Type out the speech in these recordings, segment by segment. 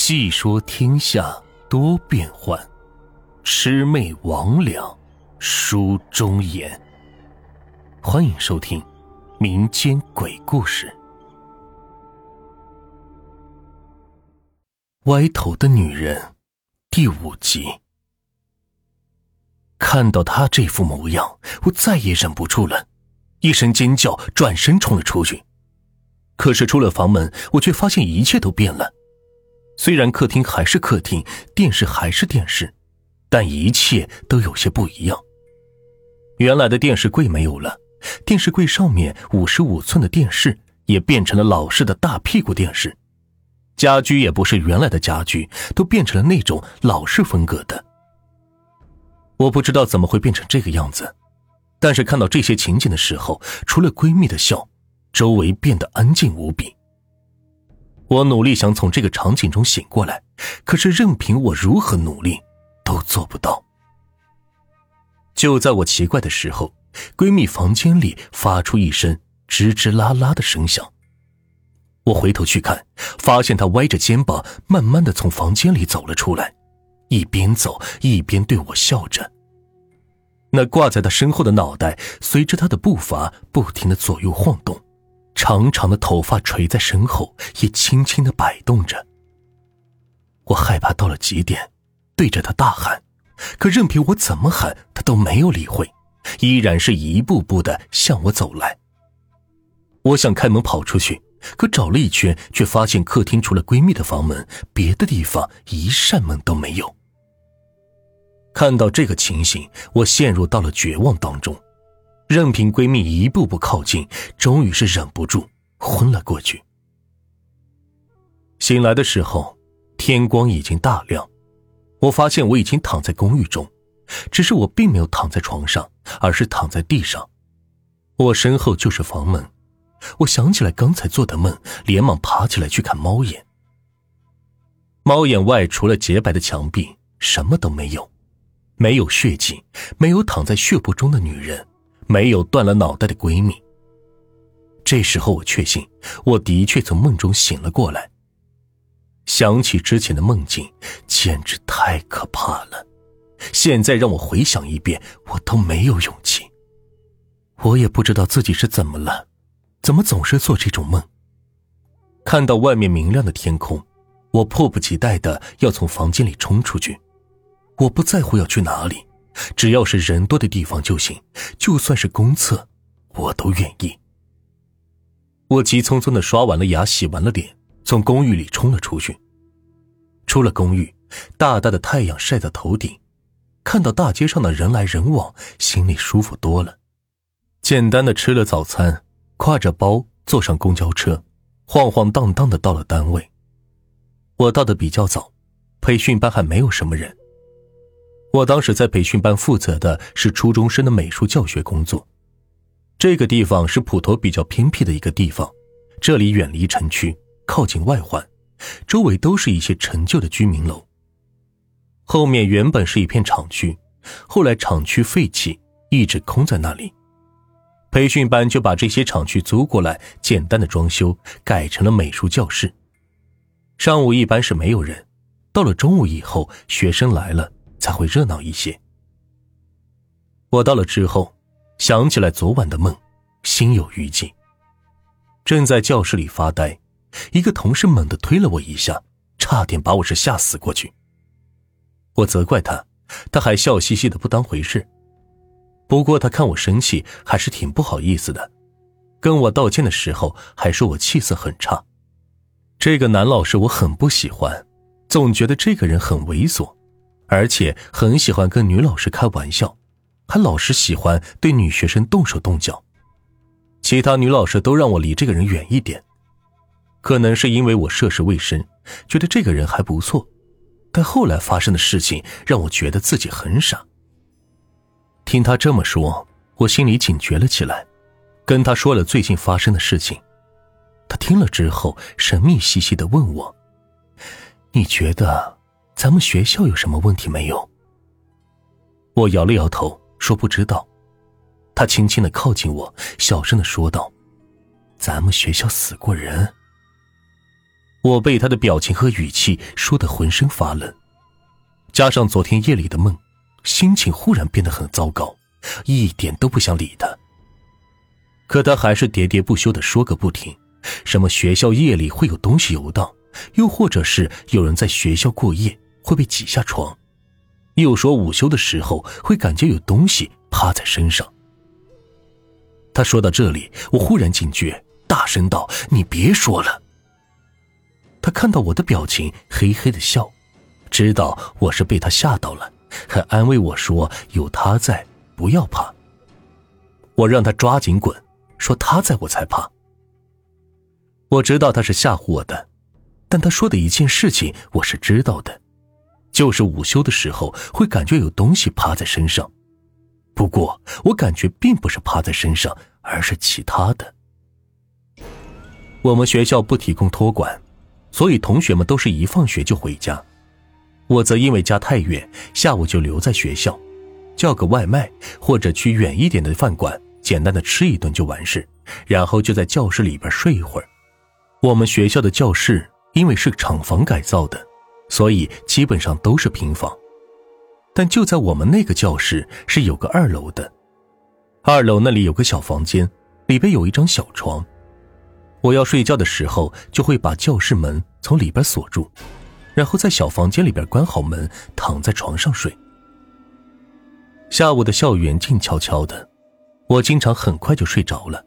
细说天下多变幻，魑魅魍魉书中言。欢迎收听民间鬼故事《歪头的女人》第五集。看到他这副模样，我再也忍不住了，一声尖叫，转身冲了出去。可是出了房门，我却发现一切都变了。虽然客厅还是客厅，电视还是电视，但一切都有些不一样。原来的电视柜没有了，电视柜上面五十五寸的电视也变成了老式的大屁股电视，家居也不是原来的家居，都变成了那种老式风格的。我不知道怎么会变成这个样子，但是看到这些情景的时候，除了闺蜜的笑。周围变得安静无比。我努力想从这个场景中醒过来，可是任凭我如何努力，都做不到。就在我奇怪的时候，闺蜜房间里发出一声吱吱啦啦的声响。我回头去看，发现她歪着肩膀，慢慢的从房间里走了出来，一边走一边对我笑着。那挂在她身后的脑袋随着她的步伐不停的左右晃动。长长的头发垂在身后，也轻轻的摆动着。我害怕到了极点，对着他大喊，可任凭我怎么喊，他都没有理会，依然是一步步的向我走来。我想开门跑出去，可找了一圈，却发现客厅除了闺蜜的房门，别的地方一扇门都没有。看到这个情形，我陷入到了绝望当中。任凭闺蜜一步步靠近，终于是忍不住昏了过去。醒来的时候，天光已经大亮，我发现我已经躺在公寓中，只是我并没有躺在床上，而是躺在地上。我身后就是房门，我想起来刚才做的梦，连忙爬起来去看猫眼。猫眼外除了洁白的墙壁，什么都没有，没有血迹，没有躺在血泊中的女人。没有断了脑袋的闺蜜。这时候我确信，我的确从梦中醒了过来。想起之前的梦境，简直太可怕了。现在让我回想一遍，我都没有勇气。我也不知道自己是怎么了，怎么总是做这种梦。看到外面明亮的天空，我迫不及待的要从房间里冲出去。我不在乎要去哪里。只要是人多的地方就行，就算是公厕，我都愿意。我急匆匆的刷完了牙，洗完了脸，从公寓里冲了出去。出了公寓，大大的太阳晒在头顶，看到大街上的人来人往，心里舒服多了。简单的吃了早餐，挎着包坐上公交车，晃晃荡荡的到了单位。我到的比较早，培训班还没有什么人。我当时在培训班负责的是初中生的美术教学工作。这个地方是普陀比较偏僻的一个地方，这里远离城区，靠近外环，周围都是一些陈旧的居民楼。后面原本是一片厂区，后来厂区废弃，一直空在那里。培训班就把这些厂区租过来，简单的装修，改成了美术教室。上午一般是没有人，到了中午以后，学生来了。才会热闹一些。我到了之后，想起来昨晚的梦，心有余悸。正在教室里发呆，一个同事猛地推了我一下，差点把我是吓死过去。我责怪他，他还笑嘻嘻的不当回事。不过他看我生气，还是挺不好意思的，跟我道歉的时候还说我气色很差。这个男老师我很不喜欢，总觉得这个人很猥琐。而且很喜欢跟女老师开玩笑，还老是喜欢对女学生动手动脚。其他女老师都让我离这个人远一点，可能是因为我涉世未深，觉得这个人还不错。但后来发生的事情让我觉得自己很傻。听他这么说，我心里警觉了起来，跟他说了最近发生的事情。他听了之后，神秘兮兮的问我：“你觉得？”咱们学校有什么问题没有？我摇了摇头，说不知道。他轻轻的靠近我，小声的说道：“咱们学校死过人。”我被他的表情和语气说得浑身发冷，加上昨天夜里的梦，心情忽然变得很糟糕，一点都不想理他。可他还是喋喋不休的说个不停，什么学校夜里会有东西游荡，又或者是有人在学校过夜会被挤下床，又说午休的时候会感觉有东西趴在身上。他说到这里，我忽然警觉，大声道：“你别说了。”他看到我的表情，嘿嘿的笑，知道我是被他吓到了，还安慰我说：“有他在，不要怕。”我让他抓紧滚，说他在我才怕。我知道他是吓唬我的，但他说的一件事情我是知道的，就是午休的时候会感觉有东西趴在身上，不过我感觉并不是趴在身上，而是其他的。我们学校不提供托管。所以同学们都是一放学就回家，我则因为家太远，下午就留在学校，叫个外卖或者去远一点的饭馆，简单的吃一顿就完事，然后就在教室里边睡一会儿。我们学校的教室因为是厂房改造的，所以基本上都是平房，但就在我们那个教室是有个二楼的，二楼那里有个小房间，里边有一张小床。我要睡觉的时候，就会把教室门从里边锁住，然后在小房间里边关好门，躺在床上睡。下午的校园静悄悄的，我经常很快就睡着了，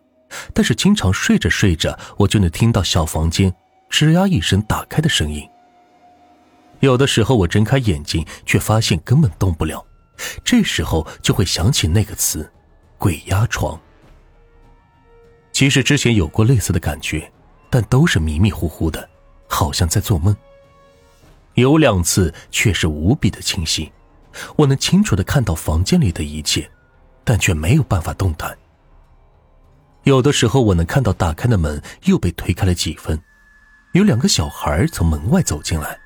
但是经常睡着睡着，我就能听到小房间吱呀一声打开的声音。有的时候我睁开眼睛，却发现根本动不了，这时候就会想起那个词“鬼压床”。其实之前有过类似的感觉，但都是迷迷糊糊的，好像在做梦。有两次却是无比的清晰，我能清楚的看到房间里的一切，但却没有办法动弹。有的时候我能看到打开的门又被推开了几分，有两个小孩从门外走进来，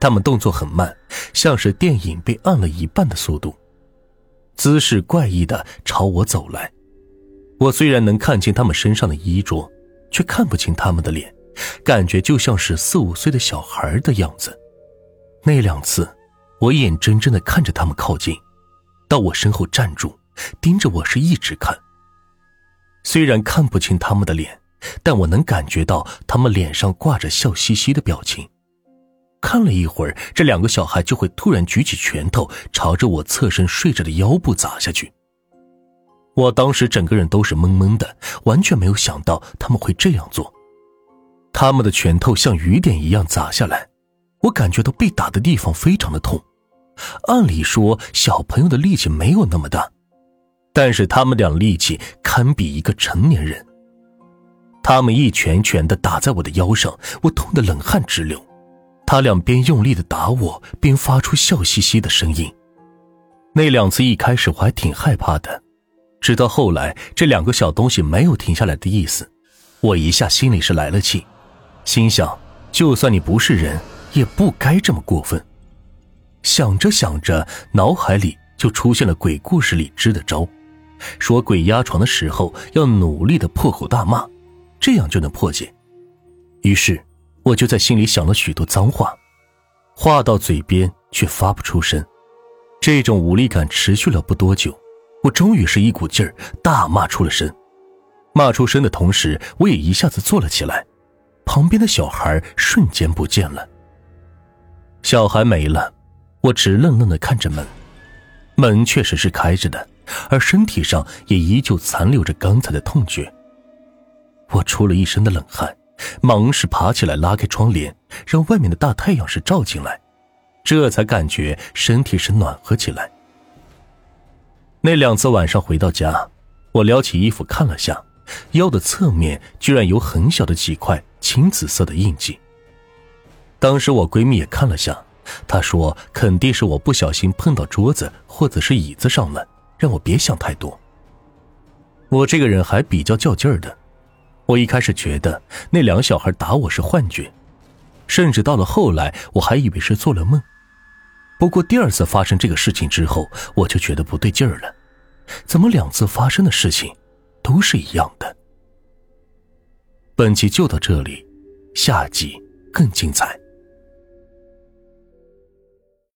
他们动作很慢，像是电影被按了一半的速度，姿势怪异的朝我走来。我虽然能看清他们身上的衣着，却看不清他们的脸，感觉就像是四五岁的小孩的样子。那两次，我眼睁睁的看着他们靠近，到我身后站住，盯着我是一直看。虽然看不清他们的脸，但我能感觉到他们脸上挂着笑嘻嘻的表情。看了一会儿，这两个小孩就会突然举起拳头，朝着我侧身睡着的腰部砸下去。我当时整个人都是懵懵的，完全没有想到他们会这样做。他们的拳头像雨点一样砸下来，我感觉到被打的地方非常的痛。按理说小朋友的力气没有那么大，但是他们俩力气堪比一个成年人。他们一拳拳的打在我的腰上，我痛得冷汗直流。他两边用力的打我，边发出笑嘻嘻的声音。那两次一开始我还挺害怕的。直到后来，这两个小东西没有停下来的意思，我一下心里是来了气，心想：就算你不是人，也不该这么过分。想着想着，脑海里就出现了鬼故事里支的招，说鬼压床的时候要努力的破口大骂，这样就能破解。于是，我就在心里想了许多脏话，话到嘴边却发不出声。这种无力感持续了不多久。我终于是一股劲儿大骂出了声，骂出声的同时，我也一下子坐了起来。旁边的小孩瞬间不见了，小孩没了，我直愣愣的看着门，门确实是开着的，而身体上也依旧残留着刚才的痛觉。我出了一身的冷汗，忙是爬起来拉开窗帘，让外面的大太阳是照进来，这才感觉身体是暖和起来。那两次晚上回到家，我撩起衣服看了下，腰的侧面居然有很小的几块青紫色的印记。当时我闺蜜也看了下，她说肯定是我不小心碰到桌子或者是椅子上了，让我别想太多。我这个人还比较较劲儿的，我一开始觉得那两个小孩打我是幻觉，甚至到了后来我还以为是做了梦。不过第二次发生这个事情之后，我就觉得不对劲儿了，怎么两次发生的事情都是一样的？本集就到这里，下集更精彩。